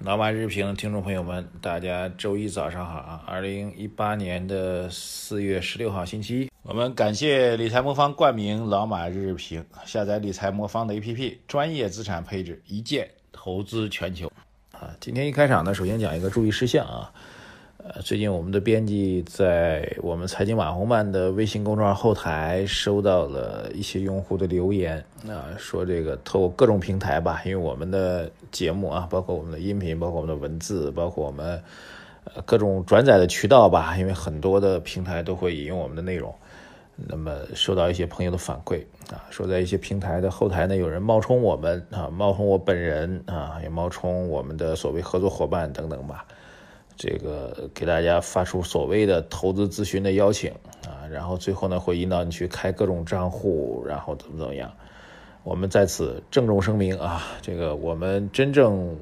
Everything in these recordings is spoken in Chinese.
老马日评听众朋友们，大家周一早上好啊！二零一八年的四月十六号星期一，我们感谢理财魔方冠名老马日日评，下载理财魔方的 APP，专业资产配置，一键投资全球。啊，今天一开场呢，首先讲一个注意事项啊。呃，最近我们的编辑在我们财经网红办的微信公众号后台收到了一些用户的留言啊，说这个透过各种平台吧，因为我们的节目啊，包括我们的音频，包括我们的文字，包括我们呃各种转载的渠道吧，因为很多的平台都会引用我们的内容，那么收到一些朋友的反馈啊，说在一些平台的后台呢，有人冒充我们啊，冒充我本人啊，也冒充我们的所谓合作伙伴等等吧。这个给大家发出所谓的投资咨询的邀请啊，然后最后呢会引导你去开各种账户，然后怎么怎么样。我们在此郑重声明啊，这个我们真正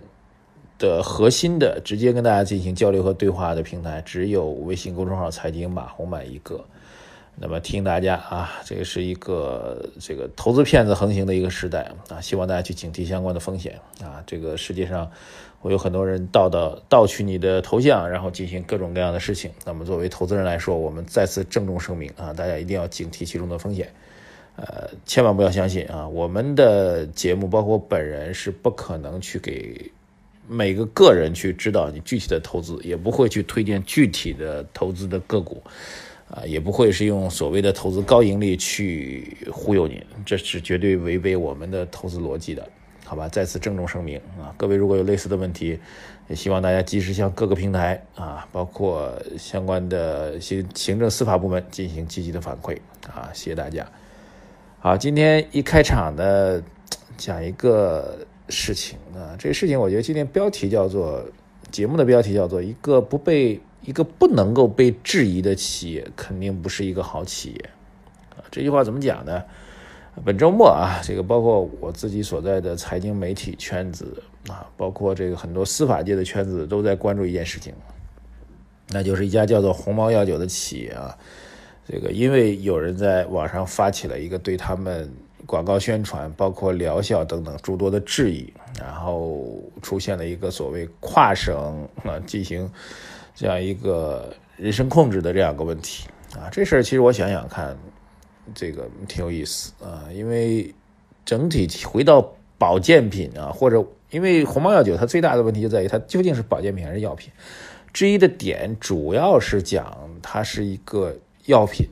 的核心的直接跟大家进行交流和对话的平台，只有微信公众号“财经马红满”一个。那么提醒大家啊，这是一个这个投资骗子横行的一个时代啊，希望大家去警惕相关的风险啊。这个世界上会有很多人盗的盗取你的头像，然后进行各种各样的事情。那么作为投资人来说，我们再次郑重声明啊，大家一定要警惕其中的风险，呃，千万不要相信啊。我们的节目包括本人是不可能去给每个个人去指导你具体的投资，也不会去推荐具体的投资的个股。啊，也不会是用所谓的投资高盈利去忽悠你，这是绝对违背我们的投资逻辑的，好吧？再次郑重声明啊，各位如果有类似的问题，也希望大家及时向各个平台啊，包括相关的行行政司法部门进行积极的反馈啊，谢谢大家。好，今天一开场呢，讲一个事情啊，这个事情我觉得今天标题叫做节目的标题叫做一个不被。一个不能够被质疑的企业，肯定不是一个好企业，啊，这句话怎么讲呢？本周末啊，这个包括我自己所在的财经媒体圈子啊，包括这个很多司法界的圈子都在关注一件事情，那就是一家叫做鸿茅药酒的企业啊，这个因为有人在网上发起了一个对他们广告宣传、包括疗效等等诸多的质疑，然后出现了一个所谓跨省啊进行。这样一个人身控制的这样一个问题啊，这事儿其实我想想看，这个挺有意思啊，因为整体回到保健品啊，或者因为鸿茅药酒它最大的问题就在于它究竟是保健品还是药品，之一的点主要是讲它是一个药品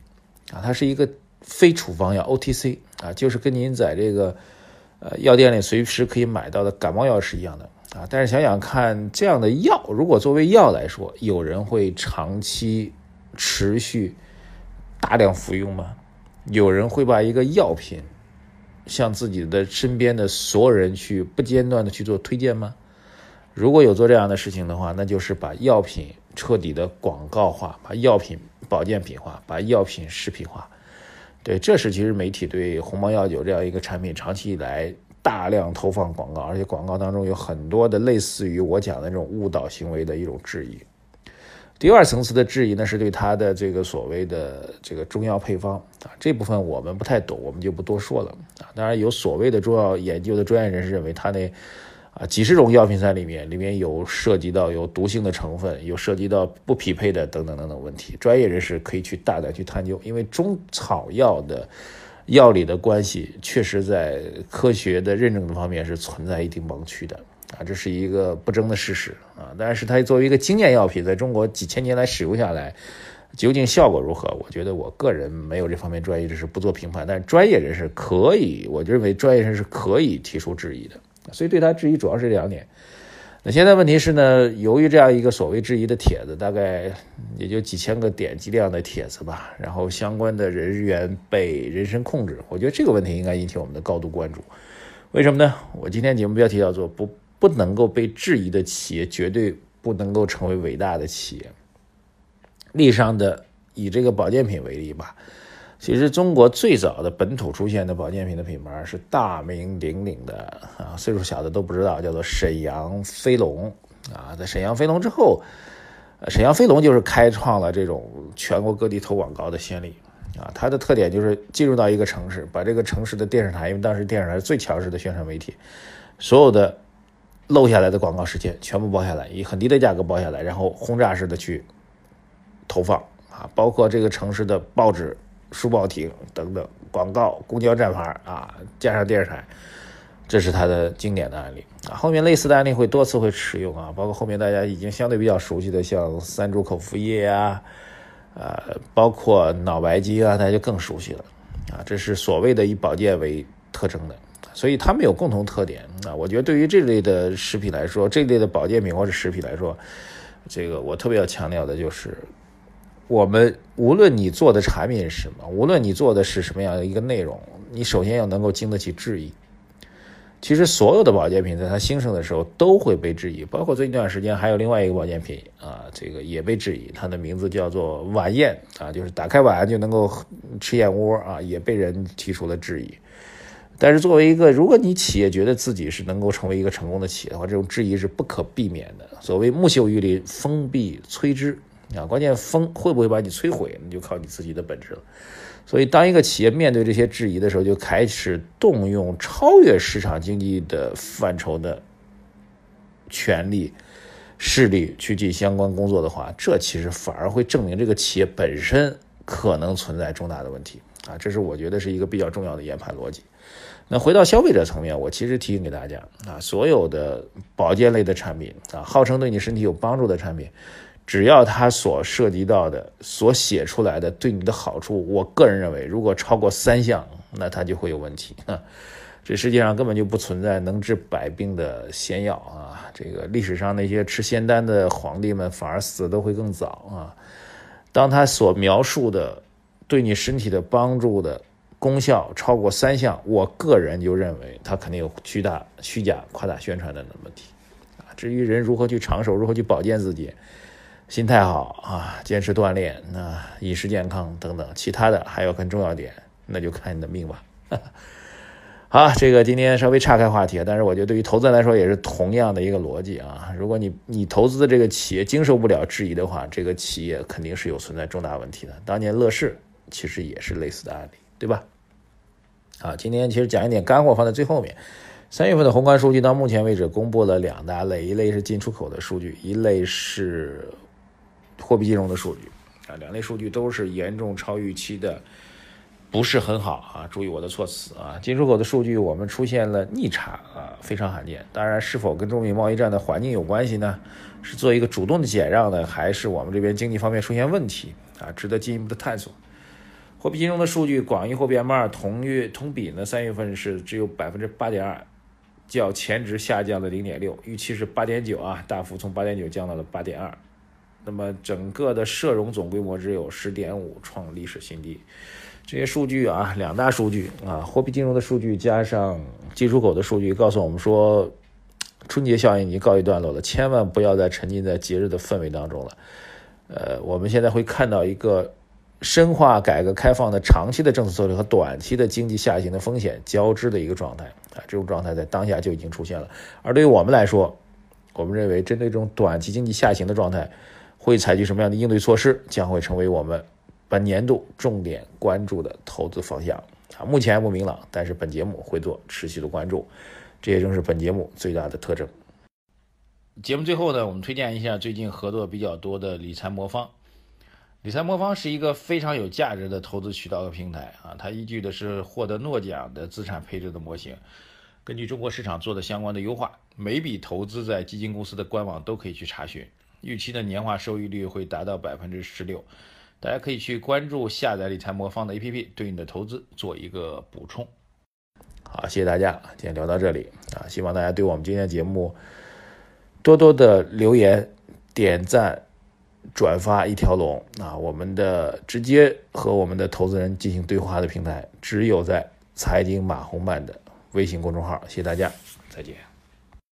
啊，它是一个非处方药 OTC 啊，就是跟您在这个呃药店里随时可以买到的感冒药是一样的。啊，但是想想看，这样的药如果作为药来说，有人会长期、持续、大量服用吗？有人会把一个药品向自己的身边的所有人去不间断的去做推荐吗？如果有做这样的事情的话，那就是把药品彻底的广告化，把药品保健品化，把药品食品化。对，这是其实媒体对鸿茅药酒这样一个产品长期以来。大量投放广告，而且广告当中有很多的类似于我讲的这种误导行为的一种质疑。第二层次的质疑呢，是对它的这个所谓的这个中药配方啊，这部分我们不太懂，我们就不多说了啊。当然，有所谓的中药研究的专业人士认为，它那啊几十种药品在里面，里面有涉及到有毒性的成分，有涉及到不匹配的等等等等问题。专业人士可以去大胆去探究，因为中草药的。药理的关系确实在科学的认证的方面是存在一定盲区的啊，这是一个不争的事实啊。但是它作为一个经验药品，在中国几千年来使用下来，究竟效果如何？我觉得我个人没有这方面专业知识，不做评判。但是专业人士可以，我认为专业人士可以提出质疑的。所以对他质疑主要是两点。那现在问题是呢？由于这样一个所谓质疑的帖子，大概也就几千个点击量的帖子吧，然后相关的人员被人身控制，我觉得这个问题应该引起我们的高度关注。为什么呢？我今天节目标题叫做“不不能够被质疑的企业，绝对不能够成为伟大的企业”。例上的以这个保健品为例吧，其实中国最早的本土出现的保健品的品牌是大名鼎鼎的啊，岁数小的都不知道，叫做沈阳飞龙啊。在沈阳飞龙之后，沈阳飞龙就是开创了这种全国各地投广告的先例啊。它的特点就是进入到一个城市，把这个城市的电视台，因为当时电视台是最强势的宣传媒体，所有的漏下来的广告时间全部包下来，以很低的价格包下来，然后轰炸式的去投放啊，包括这个城市的报纸。书报亭等等广告，公交站牌啊，加上电视台，这是它的经典的案例啊。后面类似的案例会多次会使用啊，包括后面大家已经相对比较熟悉的，像三株口服液啊，呃，包括脑白金啊，大家就更熟悉了啊。这是所谓的以保健为特征的，所以它们有共同特点啊。我觉得对于这类的食品来说，这类的保健品或者食品来说，这个我特别要强调的就是。我们无论你做的产品是什么，无论你做的是什么样的一个内容，你首先要能够经得起质疑。其实所有的保健品在它兴盛的时候都会被质疑，包括最近一段时间还有另外一个保健品啊，这个也被质疑，它的名字叫做晚宴啊，就是打开碗就能够吃燕窝啊，也被人提出了质疑。但是作为一个，如果你企业觉得自己是能够成为一个成功的企业的话，这种质疑是不可避免的。所谓木秀于林，风必摧之。啊，关键风会不会把你摧毁，你就靠你自己的本事了。所以，当一个企业面对这些质疑的时候，就开始动用超越市场经济的范畴的权力、势力去进行相关工作的话，这其实反而会证明这个企业本身可能存在重大的问题啊。这是我觉得是一个比较重要的研判逻辑。那回到消费者层面，我其实提醒给大家啊，所有的保健类的产品啊，号称对你身体有帮助的产品。只要它所涉及到的、所写出来的对你的好处，我个人认为，如果超过三项，那它就会有问题。这世界上根本就不存在能治百病的仙药啊！这个历史上那些吃仙丹的皇帝们，反而死的会更早啊！当他所描述的对你身体的帮助的功效超过三项，我个人就认为他肯定有巨大、虚假、夸大宣传的问题啊！至于人如何去长寿，如何去保健自己，心态好啊，坚持锻炼，那饮食健康等等，其他的还有很重要点，那就看你的命吧。好，这个今天稍微岔开话题，但是我觉得对于投资人来说也是同样的一个逻辑啊。如果你你投资的这个企业经受不了质疑的话，这个企业肯定是有存在重大问题的。当年乐视其实也是类似的案例，对吧？啊，今天其实讲一点干货放在最后面。三月份的宏观数据到目前为止公布了两大类，一类是进出口的数据，一类是。货币金融的数据啊，两类数据都是严重超预期的，不是很好啊。注意我的措辞啊，进出口的数据我们出现了逆差啊，非常罕见。当然，是否跟中美贸易战的环境有关系呢？是做一个主动的减让呢，还是我们这边经济方面出现问题啊？值得进一步的探索。货币金融的数据，广义货币 M2 同月同比呢，三月份是只有百分之八点二，较前值下降了零点六，预期是八点九啊，大幅从八点九降到了八点二。那么整个的社融总规模只有十点五，创历史新低。这些数据啊，两大数据啊，货币金融的数据加上进出口的数据，告诉我们说，春节效应已经告一段落了，千万不要再沉浸在节日的氛围当中了。呃，我们现在会看到一个深化改革开放的长期的政策策略和短期的经济下行的风险交织的一个状态啊，这种状态在当下就已经出现了。而对于我们来说，我们认为针对这种短期经济下行的状态。会采取什么样的应对措施，将会成为我们本年度重点关注的投资方向啊。目前还不明朗，但是本节目会做持续的关注，这也正是本节目最大的特征。节目最后呢，我们推荐一下最近合作比较多的理财魔方。理财魔方是一个非常有价值的投资渠道和平台啊，它依据的是获得诺奖的资产配置的模型，根据中国市场做的相关的优化，每笔投资在基金公司的官网都可以去查询。预期的年化收益率会达到百分之十六，大家可以去关注下载理财魔方的 APP，对你的投资做一个补充。好，谢谢大家，今天聊到这里啊，希望大家对我们今天的节目多多的留言、点赞、转发一条龙啊！我们的直接和我们的投资人进行对话的平台，只有在财经马红漫的微信公众号。谢谢大家，再见。